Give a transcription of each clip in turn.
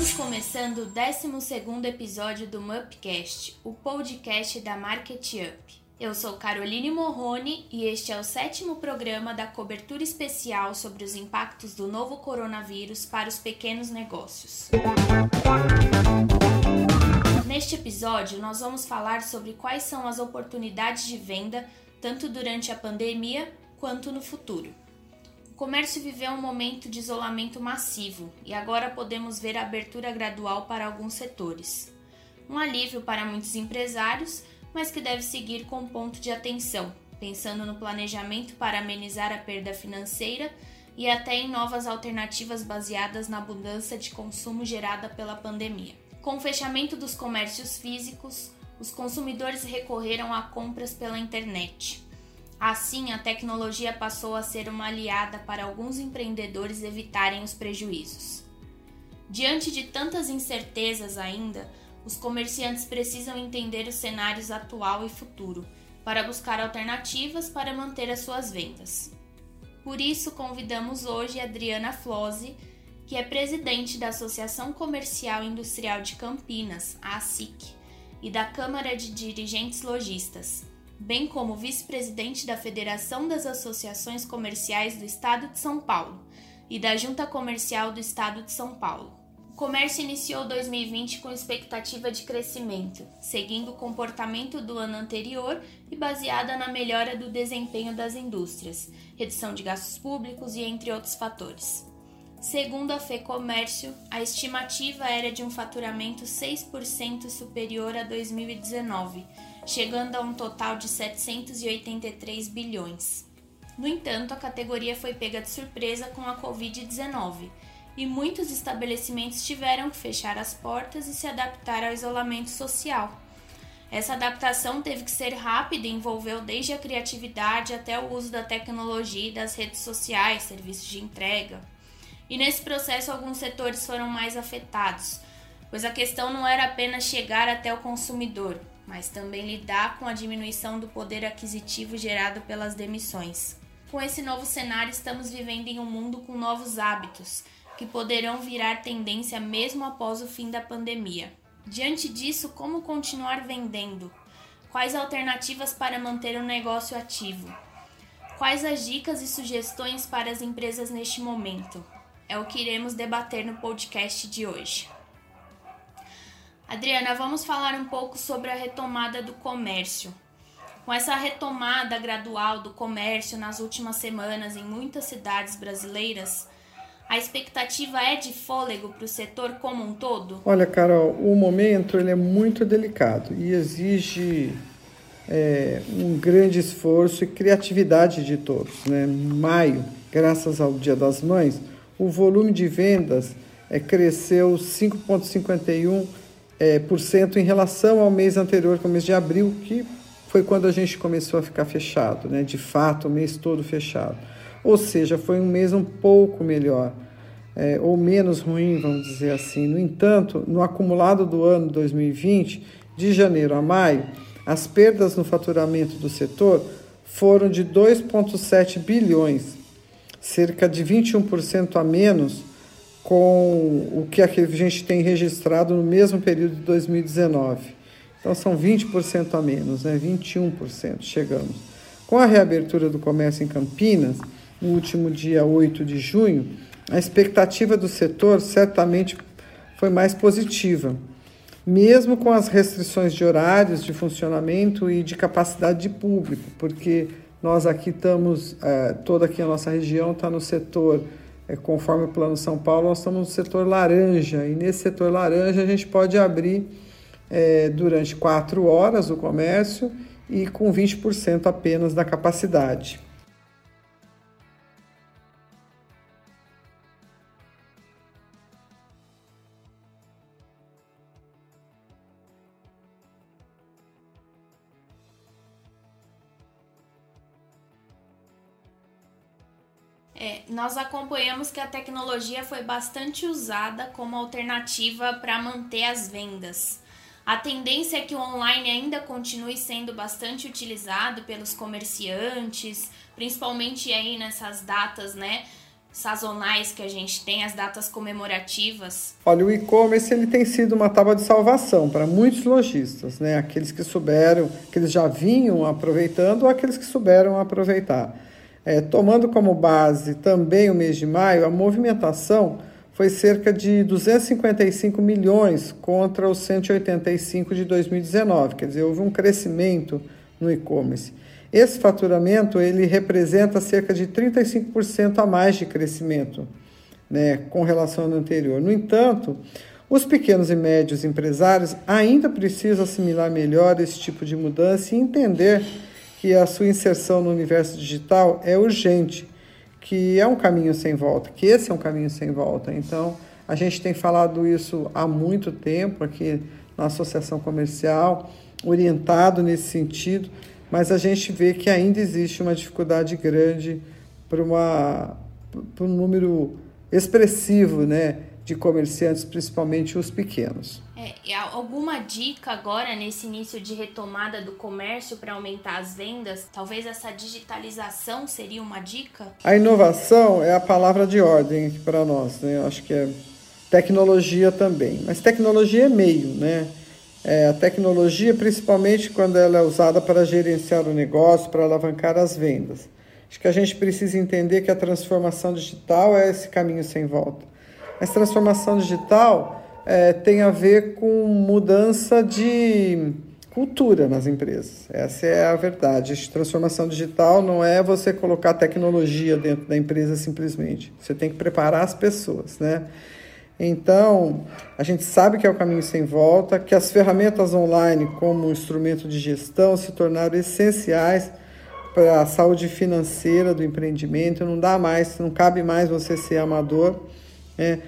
Estamos começando o 12 episódio do Mupcast, o podcast da Market Up. Eu sou Caroline Morrone e este é o sétimo programa da cobertura especial sobre os impactos do novo coronavírus para os pequenos negócios. Neste episódio, nós vamos falar sobre quais são as oportunidades de venda tanto durante a pandemia quanto no futuro. Comércio viveu um momento de isolamento massivo e agora podemos ver a abertura gradual para alguns setores. Um alívio para muitos empresários, mas que deve seguir com ponto de atenção, pensando no planejamento para amenizar a perda financeira e até em novas alternativas baseadas na abundância de consumo gerada pela pandemia. Com o fechamento dos comércios físicos, os consumidores recorreram a compras pela internet. Assim, a tecnologia passou a ser uma aliada para alguns empreendedores evitarem os prejuízos. Diante de tantas incertezas ainda, os comerciantes precisam entender os cenários atual e futuro para buscar alternativas para manter as suas vendas. Por isso, convidamos hoje Adriana Flose, que é presidente da Associação Comercial e Industrial de Campinas, a ASIC, e da Câmara de Dirigentes Logistas, bem como vice-presidente da Federação das Associações Comerciais do Estado de São Paulo e da Junta Comercial do Estado de São Paulo. O comércio iniciou 2020 com expectativa de crescimento, seguindo o comportamento do ano anterior e baseada na melhora do desempenho das indústrias, redução de gastos públicos e entre outros fatores. Segundo a FEComércio, a estimativa era de um faturamento 6% superior a 2019, chegando a um total de 783 bilhões. No entanto, a categoria foi pega de surpresa com a Covid-19 e muitos estabelecimentos tiveram que fechar as portas e se adaptar ao isolamento social. Essa adaptação teve que ser rápida e envolveu desde a criatividade até o uso da tecnologia e das redes sociais, serviços de entrega. E nesse processo, alguns setores foram mais afetados, pois a questão não era apenas chegar até o consumidor, mas também lidar com a diminuição do poder aquisitivo gerado pelas demissões. Com esse novo cenário, estamos vivendo em um mundo com novos hábitos, que poderão virar tendência mesmo após o fim da pandemia. Diante disso, como continuar vendendo? Quais alternativas para manter o negócio ativo? Quais as dicas e sugestões para as empresas neste momento? é o que iremos debater no podcast de hoje. Adriana, vamos falar um pouco sobre a retomada do comércio. Com essa retomada gradual do comércio nas últimas semanas em muitas cidades brasileiras, a expectativa é de fôlego para o setor como um todo? Olha, Carol, o momento ele é muito delicado e exige é, um grande esforço e criatividade de todos. Né? Maio, graças ao Dia das Mães, o volume de vendas é, cresceu 5,51% é, por cento em relação ao mês anterior, que é o mês de abril, que foi quando a gente começou a ficar fechado, né? de fato, o mês todo fechado. Ou seja, foi um mês um pouco melhor, é, ou menos ruim, vamos dizer assim. No entanto, no acumulado do ano 2020, de janeiro a maio, as perdas no faturamento do setor foram de 2,7 bilhões, cerca de 21% a menos com o que a gente tem registrado no mesmo período de 2019. Então são 20% a menos, né? 21% chegamos. Com a reabertura do comércio em Campinas, no último dia 8 de junho, a expectativa do setor certamente foi mais positiva, mesmo com as restrições de horários de funcionamento e de capacidade de público, porque nós aqui estamos, é, toda aqui a nossa região está no setor, é, conforme o Plano São Paulo, nós estamos no setor laranja, e nesse setor laranja a gente pode abrir é, durante quatro horas o comércio e com 20% apenas da capacidade. Nós acompanhamos que a tecnologia foi bastante usada como alternativa para manter as vendas. A tendência é que o online ainda continue sendo bastante utilizado pelos comerciantes, principalmente aí nessas datas, né? sazonais que a gente tem, as datas comemorativas? Olha, o e-commerce ele tem sido uma tábua de salvação para muitos lojistas, né? Aqueles que souberam, que eles já vinham aproveitando, ou aqueles que souberam aproveitar. É, tomando como base também o mês de maio, a movimentação foi cerca de 255 milhões contra os 185 de 2019, quer dizer, houve um crescimento no e-commerce. Esse faturamento ele representa cerca de 35% a mais de crescimento né, com relação ao anterior. No entanto, os pequenos e médios empresários ainda precisam assimilar melhor esse tipo de mudança e entender que a sua inserção no universo digital é urgente, que é um caminho sem volta, que esse é um caminho sem volta. Então, a gente tem falado isso há muito tempo aqui na Associação Comercial, orientado nesse sentido, mas a gente vê que ainda existe uma dificuldade grande para, um número expressivo né, de comerciantes, principalmente os pequenos. É, alguma dica agora nesse início de retomada do comércio para aumentar as vendas? Talvez essa digitalização seria uma dica? A inovação é a palavra de ordem para nós, né? Eu acho que é tecnologia também. Mas tecnologia é meio, né? É, a tecnologia, principalmente quando ela é usada para gerenciar o negócio, para alavancar as vendas. Acho que a gente precisa entender que a transformação digital é esse caminho sem volta. Mas transformação digital é, tem a ver com mudança de cultura nas empresas. Essa é a verdade. A transformação digital não é você colocar tecnologia dentro da empresa simplesmente. Você tem que preparar as pessoas, né? Então, a gente sabe que é o caminho sem volta, que as ferramentas online como instrumento de gestão se tornaram essenciais para a saúde financeira do empreendimento. Não dá mais, não cabe mais você ser amador, né?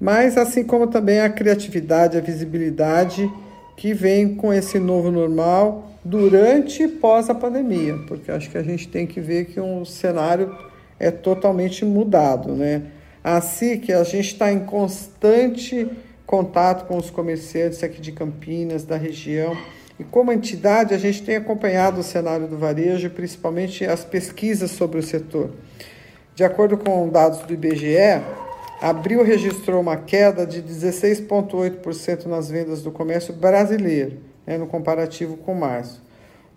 Mas assim como também a criatividade, a visibilidade que vem com esse novo normal durante e pós a pandemia, porque acho que a gente tem que ver que um cenário é totalmente mudado, né? Assim que a gente está em constante contato com os comerciantes aqui de Campinas, da região. E como entidade, a gente tem acompanhado o cenário do varejo, principalmente as pesquisas sobre o setor. De acordo com dados do IBGE, abril registrou uma queda de 16,8% nas vendas do comércio brasileiro, né, no comparativo com março.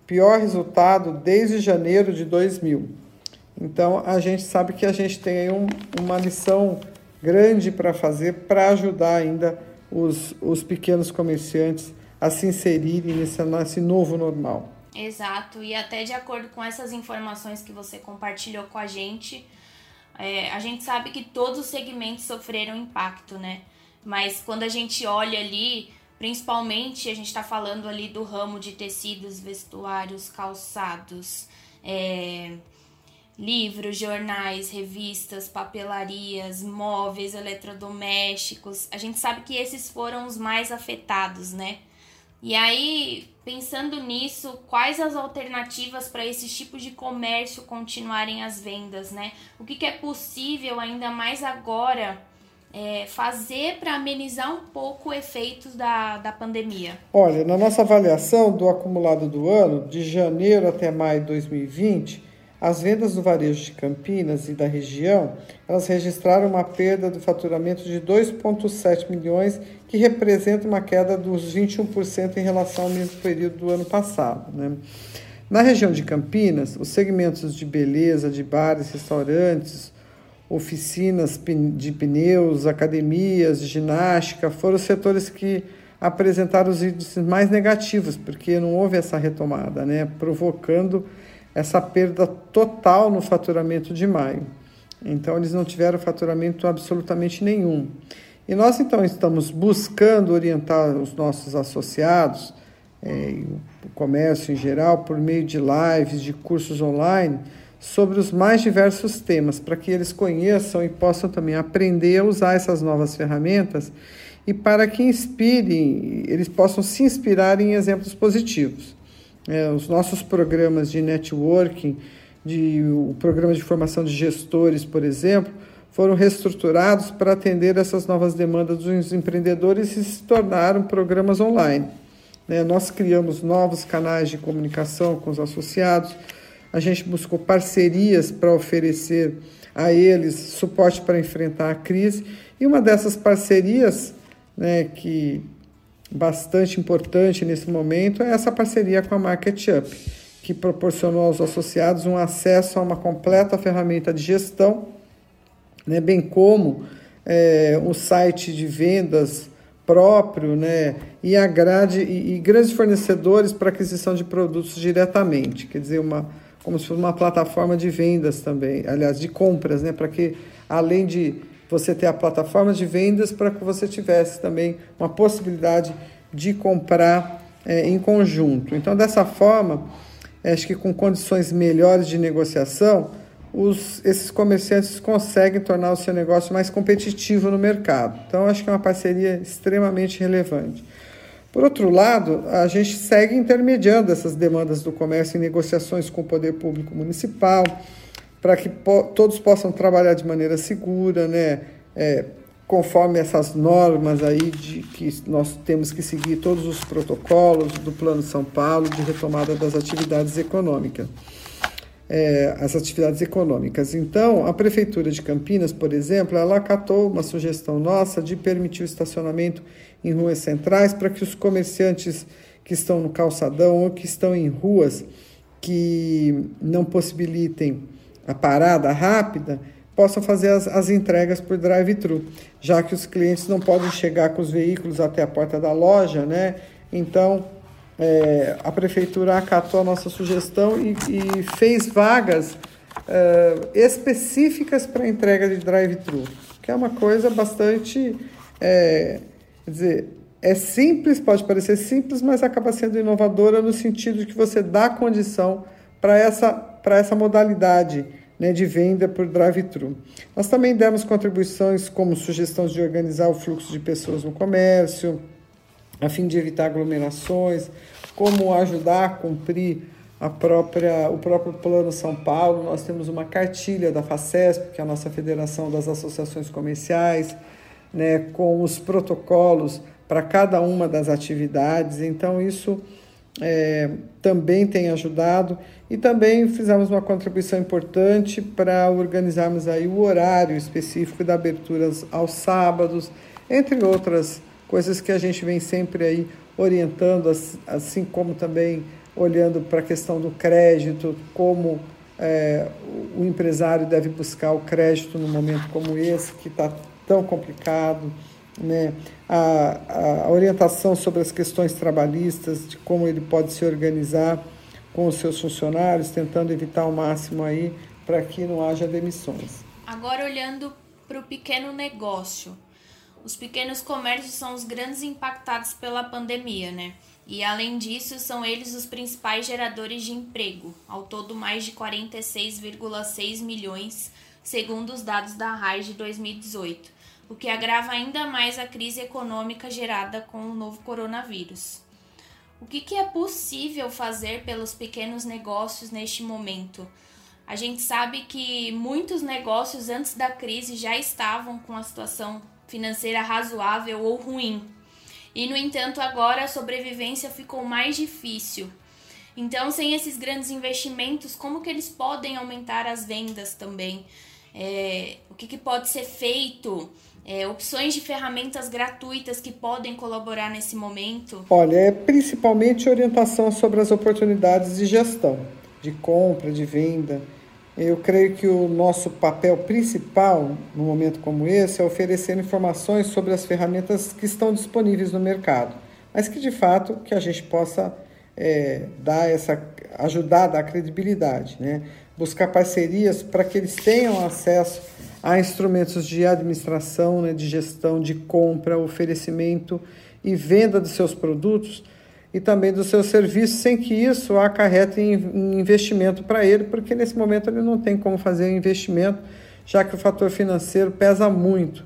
Pior resultado desde janeiro de 2000. Então, a gente sabe que a gente tem um, uma lição grande para fazer para ajudar ainda os, os pequenos comerciantes a se inserirem nesse, nesse novo normal. Exato, e até de acordo com essas informações que você compartilhou com a gente, é, a gente sabe que todos os segmentos sofreram impacto, né? Mas quando a gente olha ali, principalmente a gente está falando ali do ramo de tecidos, vestuários, calçados, é, livros, jornais, revistas, papelarias, móveis, eletrodomésticos. A gente sabe que esses foram os mais afetados, né? E aí, pensando nisso, quais as alternativas para esses tipos de comércio continuarem as vendas, né? O que, que é possível, ainda mais agora, é, fazer para amenizar um pouco os efeitos da, da pandemia? Olha, na nossa avaliação do acumulado do ano, de janeiro até maio de 2020, as vendas do varejo de Campinas e da região, elas registraram uma perda do faturamento de 2,7 milhões, que representa uma queda dos 21% em relação ao mesmo período do ano passado. Né? Na região de Campinas, os segmentos de beleza, de bares, restaurantes, oficinas de pneus, academias, de ginástica, foram os setores que apresentaram os índices mais negativos, porque não houve essa retomada, né? provocando essa perda total no faturamento de maio. Então, eles não tiveram faturamento absolutamente nenhum. E nós, então, estamos buscando orientar os nossos associados, é, o comércio em geral, por meio de lives, de cursos online, sobre os mais diversos temas, para que eles conheçam e possam também aprender a usar essas novas ferramentas e para que inspirem, eles possam se inspirar em exemplos positivos. É, os nossos programas de networking, de, o programa de formação de gestores, por exemplo, foram reestruturados para atender essas novas demandas dos empreendedores e se tornaram programas online. Né? Nós criamos novos canais de comunicação com os associados, a gente buscou parcerias para oferecer a eles suporte para enfrentar a crise. E uma dessas parcerias, né, que bastante importante nesse momento, é essa parceria com a Market Up, que proporcionou aos associados um acesso a uma completa ferramenta de gestão, né, bem como é, um site de vendas próprio, né, e a grade e, e grandes fornecedores para aquisição de produtos diretamente, quer dizer, uma como se fosse uma plataforma de vendas também, aliás, de compras, né, para que além de você ter a plataforma de vendas, para que você tivesse também uma possibilidade de comprar é, em conjunto. Então, dessa forma, acho que com condições melhores de negociação, os, esses comerciantes conseguem tornar o seu negócio mais competitivo no mercado. Então, acho que é uma parceria extremamente relevante. Por outro lado, a gente segue intermediando essas demandas do comércio em negociações com o poder público municipal, para que po todos possam trabalhar de maneira segura, né? É, conforme essas normas aí de que nós temos que seguir todos os protocolos do Plano São Paulo de retomada das atividades econômicas é, as atividades econômicas. Então, a Prefeitura de Campinas, por exemplo, ela acatou uma sugestão nossa de permitir o estacionamento em ruas centrais para que os comerciantes que estão no calçadão ou que estão em ruas que não possibilitem a parada rápida possam fazer as, as entregas por drive-thru, já que os clientes não podem chegar com os veículos até a porta da loja, né? Então, é, a prefeitura acatou a nossa sugestão e, e fez vagas é, específicas para entrega de drive-thru, que é uma coisa bastante. É, quer dizer, é simples, pode parecer simples, mas acaba sendo inovadora no sentido de que você dá condição para essa, essa modalidade né, de venda por drive-thru. Nós também demos contribuições como sugestões de organizar o fluxo de pessoas no comércio, a fim de evitar aglomerações, como ajudar a cumprir a própria, o próprio Plano São Paulo. Nós temos uma cartilha da FACESP, que é a nossa Federação das Associações Comerciais, né, com os protocolos para cada uma das atividades. Então, isso é, também tem ajudado. E também fizemos uma contribuição importante para organizarmos aí o horário específico da aberturas aos sábados, entre outras coisas que a gente vem sempre aí orientando, assim como também olhando para a questão do crédito, como é, o empresário deve buscar o crédito num momento como esse, que está tão complicado, né? A, a, orientação sobre as questões trabalhistas, de como ele pode se organizar com os seus funcionários, tentando evitar ao máximo aí para que não haja demissões. Agora olhando para o pequeno negócio, os pequenos comércios são os grandes impactados pela pandemia, né? E além disso, são eles os principais geradores de emprego, ao todo mais de 46,6 milhões, segundo os dados da RAI de 2018, o que agrava ainda mais a crise econômica gerada com o novo coronavírus. O que, que é possível fazer pelos pequenos negócios neste momento? A gente sabe que muitos negócios antes da crise já estavam com a situação financeira razoável ou ruim. E no entanto, agora a sobrevivência ficou mais difícil. Então, sem esses grandes investimentos, como que eles podem aumentar as vendas também? É, o que, que, pode ser feito? É, opções de ferramentas gratuitas que podem colaborar nesse momento? Olha, é principalmente orientação sobre as oportunidades de gestão, de compra, de venda eu creio que o nosso papel principal, num momento como esse, é oferecer informações sobre as ferramentas que estão disponíveis no mercado, mas que de fato que a gente possa é, dar essa, ajudar a dar credibilidade, né? buscar parcerias para que eles tenham acesso a instrumentos de administração, né, de gestão, de compra, oferecimento e venda de seus produtos e também do seu serviço, sem que isso acarrete em investimento para ele, porque nesse momento ele não tem como fazer investimento, já que o fator financeiro pesa muito.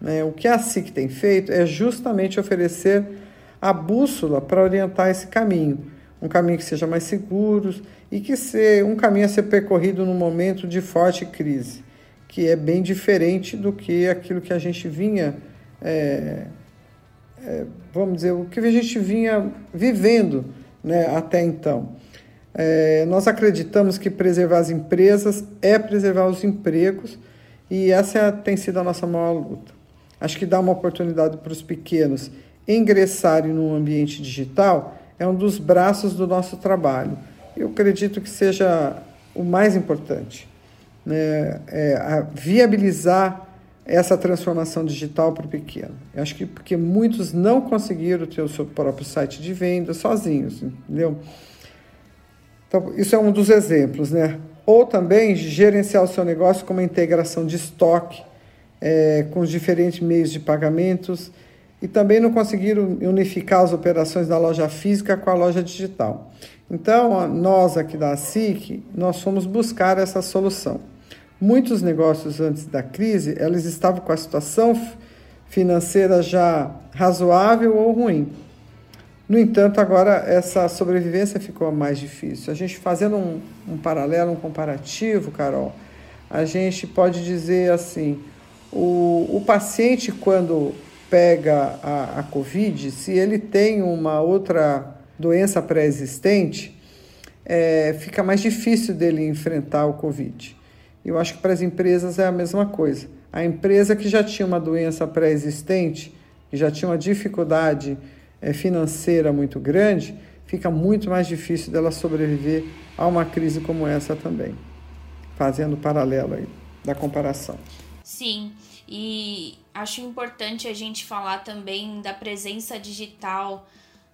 Né? O que a SIC tem feito é justamente oferecer a bússola para orientar esse caminho, um caminho que seja mais seguro e que seja um caminho a ser percorrido num momento de forte crise, que é bem diferente do que aquilo que a gente vinha é, é, vamos dizer, o que a gente vinha vivendo né, até então. É, nós acreditamos que preservar as empresas é preservar os empregos e essa é, tem sido a nossa maior luta. Acho que dar uma oportunidade para os pequenos ingressarem no ambiente digital é um dos braços do nosso trabalho. Eu acredito que seja o mais importante, né? É viabilizar essa transformação digital para o pequeno. Eu acho que porque muitos não conseguiram ter o seu próprio site de venda sozinhos, entendeu? Então, isso é um dos exemplos, né? Ou também gerenciar o seu negócio com uma integração de estoque, é, com os diferentes meios de pagamentos, e também não conseguiram unificar as operações da loja física com a loja digital. Então, nós aqui da SIC, nós fomos buscar essa solução. Muitos negócios antes da crise, eles estavam com a situação financeira já razoável ou ruim. No entanto, agora essa sobrevivência ficou mais difícil. A gente fazendo um, um paralelo, um comparativo, Carol, a gente pode dizer assim: o, o paciente, quando pega a, a Covid, se ele tem uma outra doença pré-existente, é, fica mais difícil dele enfrentar o Covid. Eu acho que para as empresas é a mesma coisa. A empresa que já tinha uma doença pré-existente, que já tinha uma dificuldade é, financeira muito grande, fica muito mais difícil dela sobreviver a uma crise como essa também. Fazendo paralelo aí da comparação. Sim, e acho importante a gente falar também da presença digital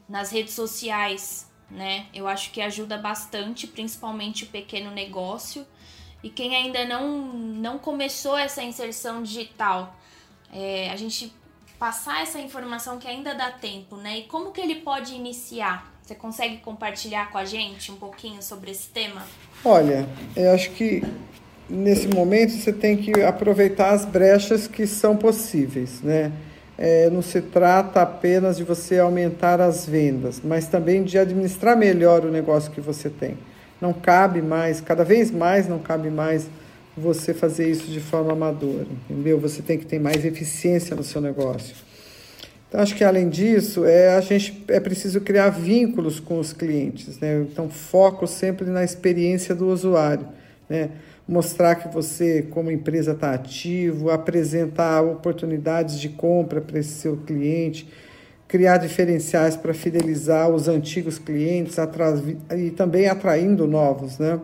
nas redes sociais, né? Eu acho que ajuda bastante, principalmente o pequeno negócio e quem ainda não, não começou essa inserção digital, é, a gente passar essa informação que ainda dá tempo, né? E como que ele pode iniciar? Você consegue compartilhar com a gente um pouquinho sobre esse tema? Olha, eu acho que nesse momento você tem que aproveitar as brechas que são possíveis, né? É, não se trata apenas de você aumentar as vendas, mas também de administrar melhor o negócio que você tem. Não cabe mais, cada vez mais não cabe mais você fazer isso de forma amadora, entendeu? Você tem que ter mais eficiência no seu negócio. Então, acho que além disso, é, a gente é preciso criar vínculos com os clientes, né? Então, foco sempre na experiência do usuário, né? Mostrar que você, como empresa, está ativo, apresentar oportunidades de compra para esse seu cliente, criar diferenciais para fidelizar os antigos clientes e também atraindo novos. Né?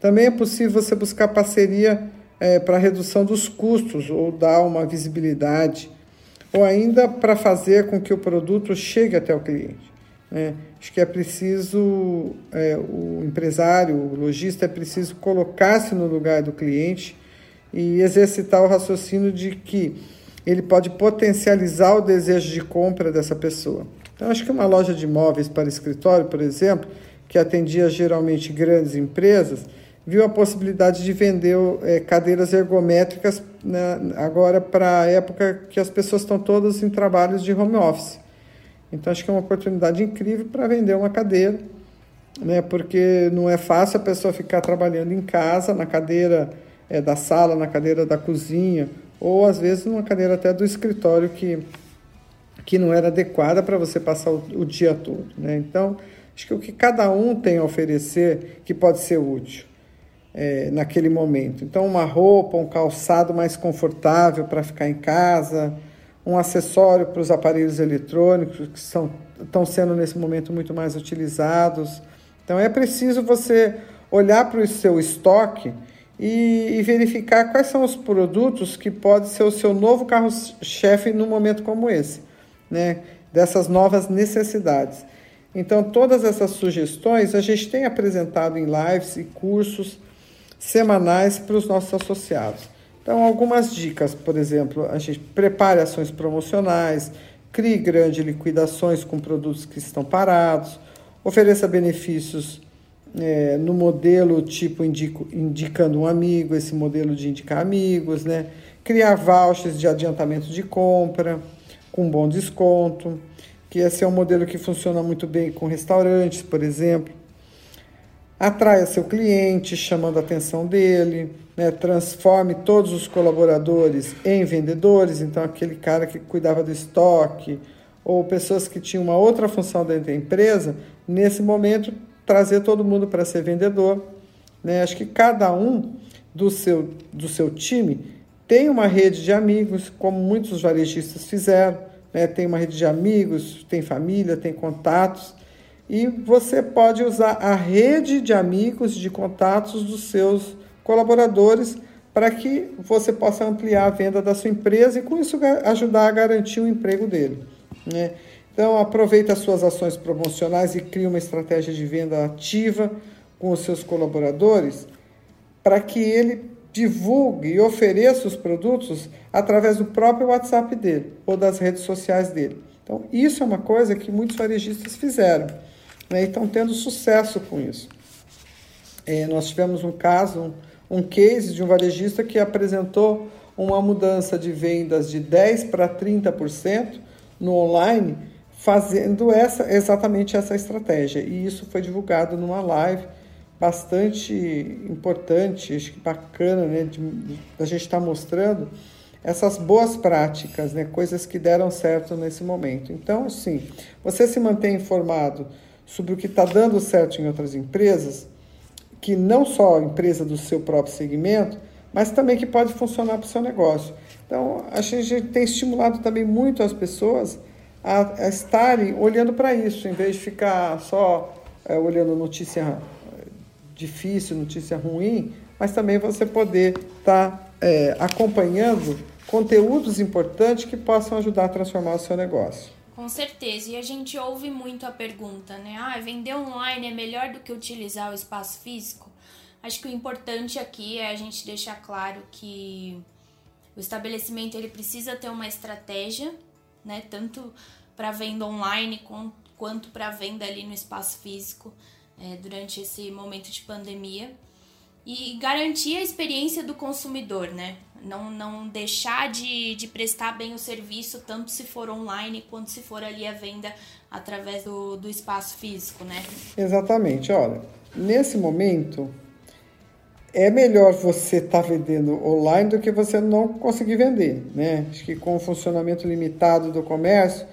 Também é possível você buscar parceria é, para redução dos custos ou dar uma visibilidade, ou ainda para fazer com que o produto chegue até o cliente. Né? Acho que é preciso, é, o empresário, o lojista, é preciso colocar-se no lugar do cliente e exercitar o raciocínio de que ele pode potencializar o desejo de compra dessa pessoa. Então, acho que uma loja de imóveis para escritório, por exemplo, que atendia geralmente grandes empresas, viu a possibilidade de vender é, cadeiras ergométricas né, agora para a época que as pessoas estão todas em trabalhos de home office. Então, acho que é uma oportunidade incrível para vender uma cadeira, né, porque não é fácil a pessoa ficar trabalhando em casa, na cadeira é, da sala, na cadeira da cozinha, ou às vezes numa cadeira até do escritório que, que não era adequada para você passar o, o, dia todo. Né? Então, acho que o que cada um tem a oferecer que pode ser útil é, naquele momento. Então, uma roupa, um calçado mais confortável para ficar em casa, um acessório para os aparelhos eletrônicos que são, estão sendo nesse momento muito mais utilizados. Então, é preciso você olhar para o seu estoque e, e, verificar quais são os produtos que pode ser o seu novo carro-chefe num momento como esse, né? Dessas novas necessidades. Então, todas essas sugestões a gente tem apresentado em lives e cursos semanais para os nossos associados. Então, algumas dicas, por exemplo, a gente prepare ações promocionais, crie grandes liquidações com produtos que estão parados, ofereça benefícios é, no modelo tipo indico, indicando um amigo, esse modelo de indicar amigos, né? Criar vouchers de adiantamento de compra com bom desconto, que esse é um modelo que funciona muito bem com restaurantes, por exemplo. Atraia seu cliente, chamando a atenção dele, né? transforme todos os colaboradores em vendedores, então aquele cara que cuidava do estoque, ou pessoas que tinham uma outra função dentro da empresa, nesse momento trazer todo mundo para ser vendedor. Né? Acho que cada um do seu, do seu time tem uma rede de amigos, como muitos varejistas fizeram, né? tem uma rede de amigos, tem família, tem contatos, e você pode usar a rede de amigos, de contatos dos seus colaboradores para que você possa ampliar a venda da sua empresa e com isso ajudar a garantir o emprego dele. Né? Então aproveita as suas ações promocionais e cria uma estratégia de venda ativa com os seus colaboradores para que ele divulgue e ofereça os produtos através do próprio WhatsApp dele ou das redes sociais dele. Então, isso é uma coisa que muitos varejistas fizeram né, e estão tendo sucesso com isso. É, nós tivemos um caso, um case de um varejista que apresentou uma mudança de vendas de 10% para 30% no online, fazendo essa, exatamente essa estratégia. E isso foi divulgado numa live bastante importante, acho que bacana, né, de, a gente estar tá mostrando essas boas práticas, né, coisas que deram certo nesse momento. Então, sim, você se mantém informado sobre o que está dando certo em outras empresas, que não só a empresa do seu próprio segmento, mas também que pode funcionar para o seu negócio. Então, a gente tem estimulado também muito as pessoas a, a estarem olhando para isso, em vez de ficar só é, olhando notícia difícil, notícia ruim, mas também você poder estar tá, é, acompanhando conteúdos importantes que possam ajudar a transformar o seu negócio. Com certeza, e a gente ouve muito a pergunta, né? Ah, vender online é melhor do que utilizar o espaço físico? Acho que o importante aqui é a gente deixar claro que o estabelecimento ele precisa ter uma estratégia, né? Tanto para venda online quanto para venda ali no espaço físico é, durante esse momento de pandemia e garantir a experiência do consumidor, né? Não, não deixar de, de prestar bem o serviço, tanto se for online quanto se for ali a venda através do, do espaço físico, né? Exatamente. Olha, nesse momento é melhor você estar tá vendendo online do que você não conseguir vender, né? Acho que com o funcionamento limitado do comércio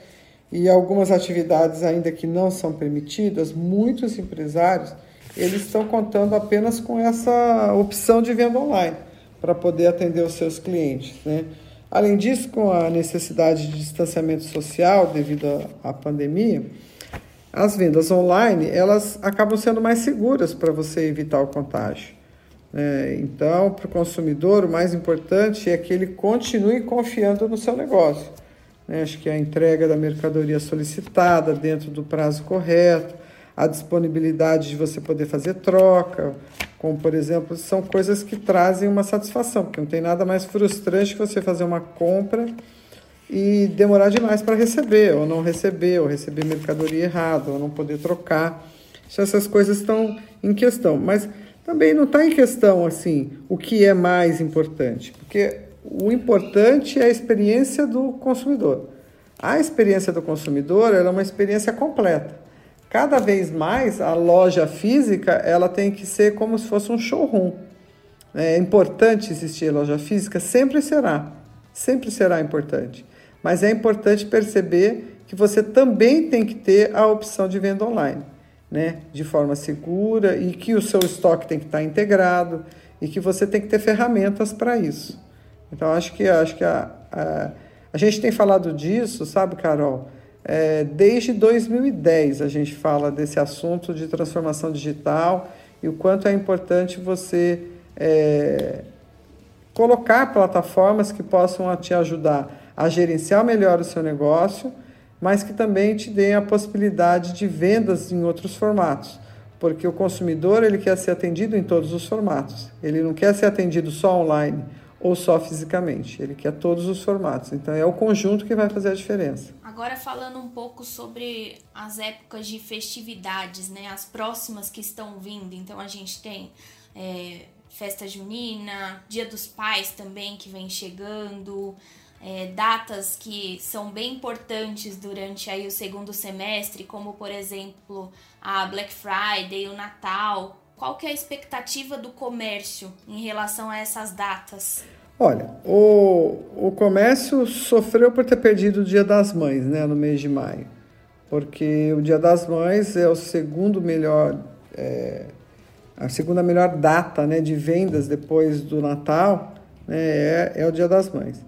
e algumas atividades ainda que não são permitidas, muitos empresários eles estão contando apenas com essa opção de venda online para poder atender os seus clientes. Né? Além disso, com a necessidade de distanciamento social devido à pandemia, as vendas online elas acabam sendo mais seguras para você evitar o contágio. Né? Então, para o consumidor, o mais importante é que ele continue confiando no seu negócio né? Acho que a entrega da mercadoria solicitada dentro do prazo correto, a disponibilidade de você poder fazer troca, como por exemplo, são coisas que trazem uma satisfação, porque não tem nada mais frustrante que você fazer uma compra e demorar demais para receber, ou não receber, ou receber mercadoria errada, ou não poder trocar. Essas coisas estão em questão, mas também não está em questão assim o que é mais importante, porque o importante é a experiência do consumidor. A experiência do consumidor é uma experiência completa. Cada vez mais a loja física ela tem que ser como se fosse um showroom. É importante existir loja física, sempre será, sempre será importante. Mas é importante perceber que você também tem que ter a opção de venda online, né? De forma segura e que o seu estoque tem que estar integrado e que você tem que ter ferramentas para isso. Então, acho que, acho que a, a, a gente tem falado disso, sabe, Carol? É, desde 2010 a gente fala desse assunto de transformação digital e o quanto é importante você é, colocar plataformas que possam te ajudar a gerenciar melhor o seu negócio, mas que também te deem a possibilidade de vendas em outros formatos. Porque o consumidor ele quer ser atendido em todos os formatos. Ele não quer ser atendido só online ou só fisicamente. Ele quer todos os formatos. Então é o conjunto que vai fazer a diferença. Agora falando um pouco sobre as épocas de festividades, né? As próximas que estão vindo. Então a gente tem é, festa junina, Dia dos Pais também que vem chegando. É, datas que são bem importantes durante aí o segundo semestre, como por exemplo a Black Friday, o Natal. Qual que é a expectativa do comércio em relação a essas datas? Olha, o, o comércio sofreu por ter perdido o Dia das Mães, né, no mês de maio, porque o Dia das Mães é o segundo melhor é, a segunda melhor data né, de vendas depois do Natal né, é, é o Dia das Mães.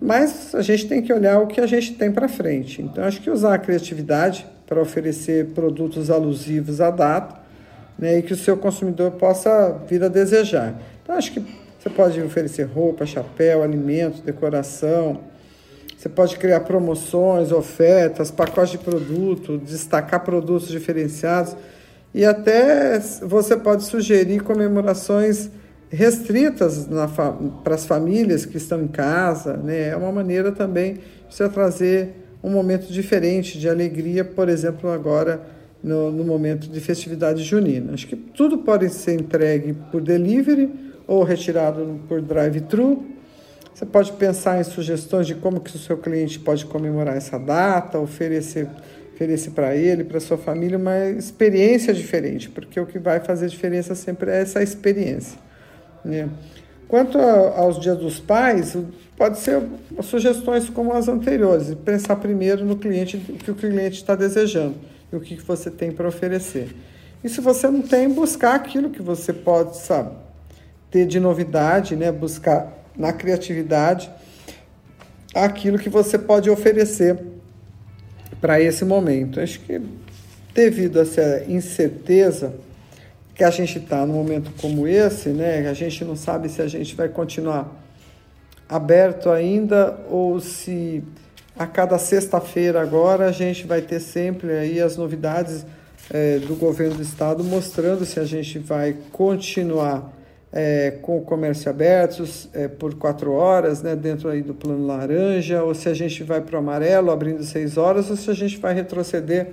Mas a gente tem que olhar o que a gente tem para frente. Então, acho que usar a criatividade para oferecer produtos alusivos à data né, e que o seu consumidor possa vir a desejar. Então, acho que você pode oferecer roupa, chapéu, alimentos, decoração. Você pode criar promoções, ofertas, pacotes de produto, destacar produtos diferenciados e até você pode sugerir comemorações restritas para as famílias que estão em casa, né? É uma maneira também de você trazer um momento diferente de alegria, por exemplo, agora no, no momento de festividade junina. Acho que tudo pode ser entregue por delivery ou retirado por drive-thru. Você pode pensar em sugestões de como que o seu cliente pode comemorar essa data, oferecer oferecer para ele, para sua família uma experiência diferente, porque o que vai fazer diferença sempre é essa experiência. Né? Quanto aos dias dos pais, pode ser sugestões como as anteriores, pensar primeiro no cliente, o que o cliente está desejando e o que você tem para oferecer. E se você não tem, buscar aquilo que você pode, sabe, ter de novidade, né? buscar na criatividade aquilo que você pode oferecer para esse momento. Acho que devido a essa incerteza que a gente está num momento como esse, né, a gente não sabe se a gente vai continuar aberto ainda ou se a cada sexta-feira agora a gente vai ter sempre aí as novidades é, do governo do estado mostrando se a gente vai continuar é, com o comércio aberto é, por quatro horas, né, dentro aí do plano laranja, ou se a gente vai para o amarelo abrindo seis horas, ou se a gente vai retroceder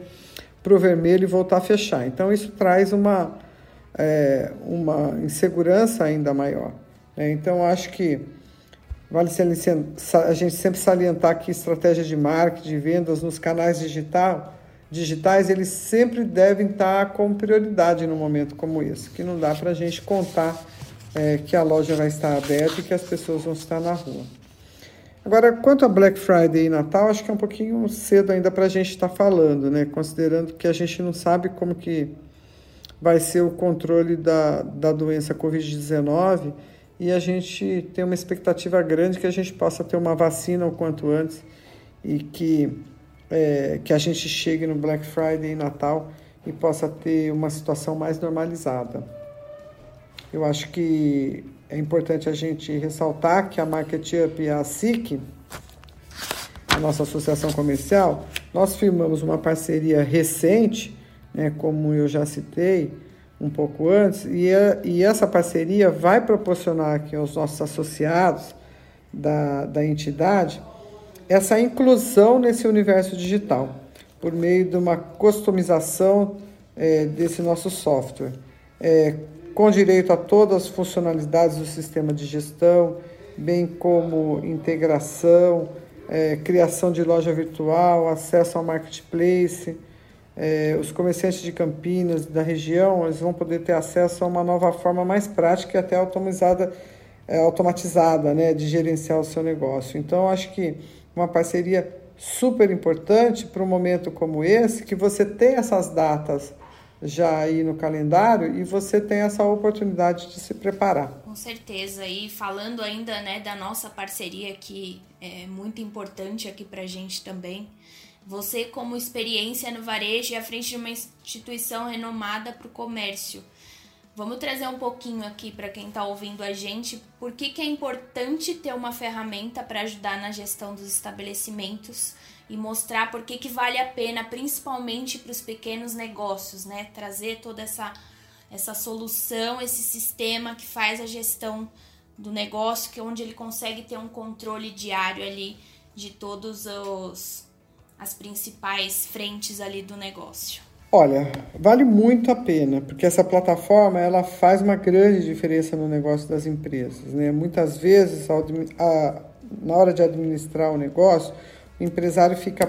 para o vermelho e voltar a fechar. Então isso traz uma é, uma insegurança ainda maior. Né? Então, acho que vale a gente sempre salientar que estratégia de marketing, de vendas nos canais digital, digitais, eles sempre devem estar com prioridade num momento como esse, que não dá para a gente contar é, que a loja vai estar aberta e que as pessoas vão estar na rua. Agora, quanto a Black Friday e Natal, acho que é um pouquinho cedo ainda para a gente estar falando, né? Considerando que a gente não sabe como que vai ser o controle da, da doença Covid-19 e a gente tem uma expectativa grande que a gente possa ter uma vacina o quanto antes e que, é, que a gente chegue no Black Friday e Natal e possa ter uma situação mais normalizada. Eu acho que é importante a gente ressaltar que a Market Up e a SIC, a nossa associação comercial, nós firmamos uma parceria recente né, como eu já citei um pouco antes, e, a, e essa parceria vai proporcionar aqui aos nossos associados da, da entidade essa inclusão nesse universo digital, por meio de uma customização é, desse nosso software, é, com direito a todas as funcionalidades do sistema de gestão, bem como integração, é, criação de loja virtual, acesso ao marketplace, é, os comerciantes de Campinas, da região, eles vão poder ter acesso a uma nova forma mais prática e até automatizada, é, automatizada né, de gerenciar o seu negócio. Então, acho que uma parceria super importante para um momento como esse, que você tem essas datas já aí no calendário e você tem essa oportunidade de se preparar. Com certeza. E falando ainda né, da nossa parceria, que é muito importante aqui para a gente também, você, como experiência no varejo e à frente de uma instituição renomada para o comércio. Vamos trazer um pouquinho aqui para quem está ouvindo a gente por que, que é importante ter uma ferramenta para ajudar na gestão dos estabelecimentos e mostrar por que, que vale a pena, principalmente para os pequenos negócios, né? Trazer toda essa, essa solução, esse sistema que faz a gestão do negócio, que é onde ele consegue ter um controle diário ali de todos os as principais frentes ali do negócio? Olha, vale muito a pena, porque essa plataforma ela faz uma grande diferença no negócio das empresas. Né? Muitas vezes, a, na hora de administrar o negócio, o empresário fica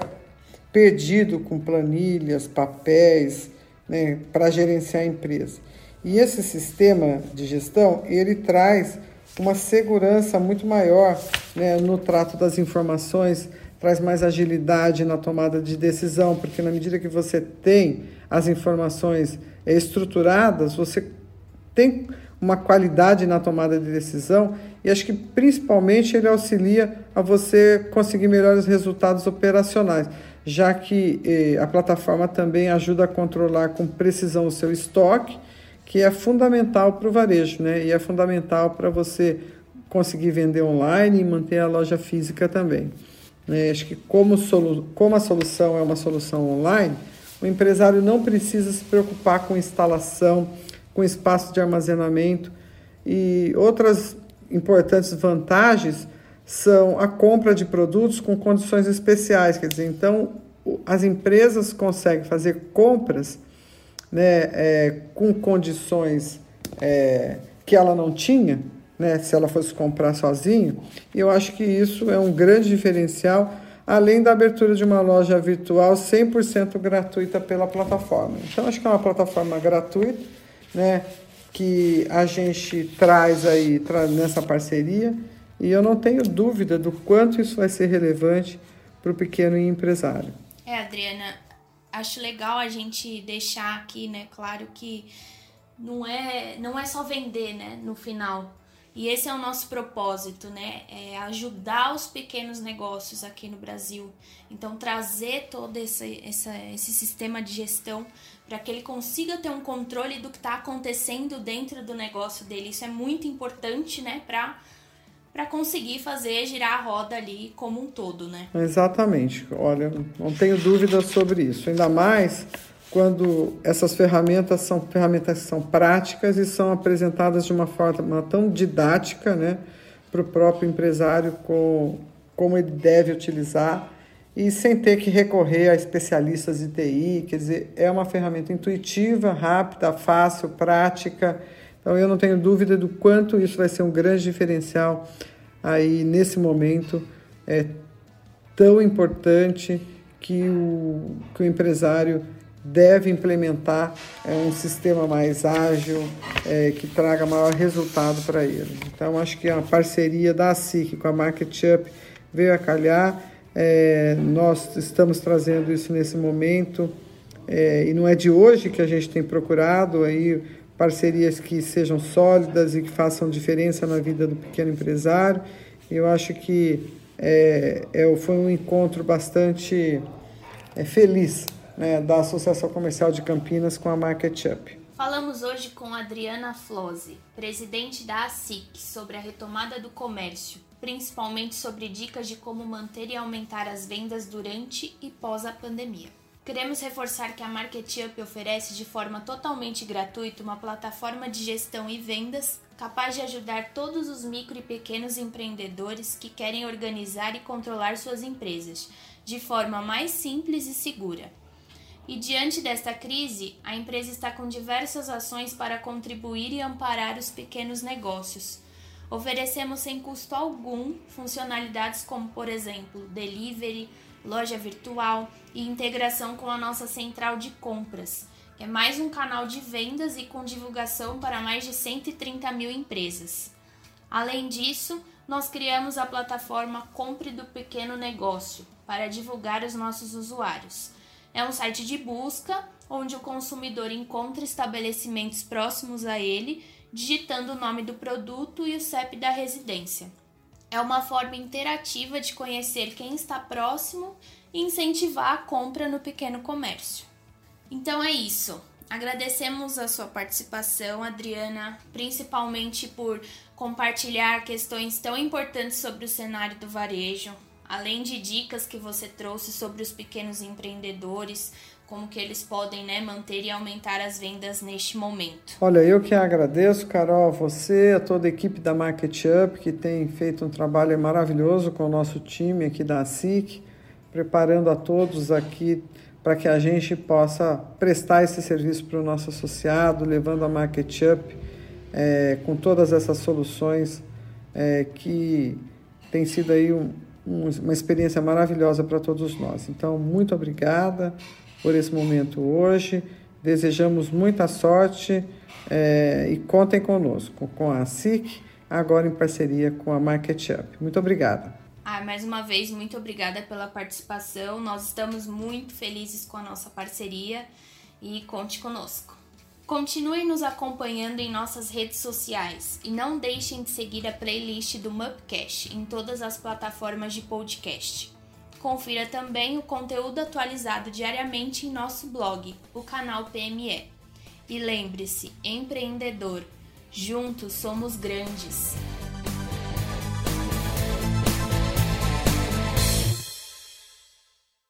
perdido com planilhas, papéis, né, para gerenciar a empresa. E esse sistema de gestão, ele traz uma segurança muito maior né, no trato das informações, traz mais agilidade na tomada de decisão, porque na medida que você tem as informações estruturadas, você tem uma qualidade na tomada de decisão e acho que principalmente ele auxilia a você conseguir melhores resultados operacionais, já que eh, a plataforma também ajuda a controlar com precisão o seu estoque, que é fundamental para o varejo, né? E é fundamental para você conseguir vender online e manter a loja física também. É, acho que como, solu como a solução é uma solução online, o empresário não precisa se preocupar com instalação, com espaço de armazenamento. E outras importantes vantagens são a compra de produtos com condições especiais, quer dizer, então as empresas conseguem fazer compras né, é, com condições é, que ela não tinha, né, se ela fosse comprar sozinho, eu acho que isso é um grande diferencial, além da abertura de uma loja virtual 100% gratuita pela plataforma. Então, acho que é uma plataforma gratuita, né, que a gente traz aí nessa parceria, e eu não tenho dúvida do quanto isso vai ser relevante para o pequeno empresário. É, Adriana, acho legal a gente deixar aqui, né, claro que não é, não é só vender, né, no final. E esse é o nosso propósito, né? É ajudar os pequenos negócios aqui no Brasil. Então, trazer todo esse, esse, esse sistema de gestão para que ele consiga ter um controle do que está acontecendo dentro do negócio dele. Isso é muito importante, né? Para para conseguir fazer girar a roda ali como um todo, né? Exatamente. Olha, não tenho dúvida sobre isso. Ainda mais quando essas ferramentas são ferramentas que são práticas e são apresentadas de uma forma tão didática, né, para o próprio empresário com, como ele deve utilizar e sem ter que recorrer a especialistas de TI, quer dizer, é uma ferramenta intuitiva, rápida, fácil, prática. Então eu não tenho dúvida do quanto isso vai ser um grande diferencial aí nesse momento é tão importante que o, que o empresário deve implementar é, um sistema mais ágil, é, que traga maior resultado para ele. Então, acho que a parceria da SIC com a MarketUp veio a calhar. É, nós estamos trazendo isso nesse momento é, e não é de hoje que a gente tem procurado aí parcerias que sejam sólidas e que façam diferença na vida do pequeno empresário. Eu acho que é, é, foi um encontro bastante feliz né, da Associação Comercial de Campinas com a MarketUp. Falamos hoje com Adriana Flose, presidente da ASIC, sobre a retomada do comércio, principalmente sobre dicas de como manter e aumentar as vendas durante e pós a pandemia. Queremos reforçar que a MarketUp oferece de forma totalmente gratuita uma plataforma de gestão e vendas capaz de ajudar todos os micro e pequenos empreendedores que querem organizar e controlar suas empresas de forma mais simples e segura. E diante desta crise, a empresa está com diversas ações para contribuir e amparar os pequenos negócios. Oferecemos sem custo algum funcionalidades como, por exemplo, delivery, loja virtual e integração com a nossa central de compras. É mais um canal de vendas e com divulgação para mais de 130 mil empresas. Além disso, nós criamos a plataforma Compre do Pequeno Negócio para divulgar os nossos usuários. É um site de busca onde o consumidor encontra estabelecimentos próximos a ele, digitando o nome do produto e o CEP da residência. É uma forma interativa de conhecer quem está próximo e incentivar a compra no pequeno comércio. Então é isso. Agradecemos a sua participação, Adriana, principalmente por compartilhar questões tão importantes sobre o cenário do varejo, além de dicas que você trouxe sobre os pequenos empreendedores, como que eles podem né, manter e aumentar as vendas neste momento. Olha, eu que agradeço, Carol, a você, a toda a equipe da Market Up, que tem feito um trabalho maravilhoso com o nosso time aqui da SIC, preparando a todos aqui para que a gente possa prestar esse serviço para o nosso associado, levando a Market Up é, com todas essas soluções é, que tem sido aí um, uma experiência maravilhosa para todos nós. Então, muito obrigada por esse momento hoje. Desejamos muita sorte é, e contem conosco, com a SIC, agora em parceria com a Market Up. Muito obrigada. Ah, mais uma vez, muito obrigada pela participação. Nós estamos muito felizes com a nossa parceria e conte conosco. Continue nos acompanhando em nossas redes sociais e não deixem de seguir a playlist do Mupcast em todas as plataformas de podcast. Confira também o conteúdo atualizado diariamente em nosso blog, o canal PME. E lembre-se, empreendedor, juntos somos grandes.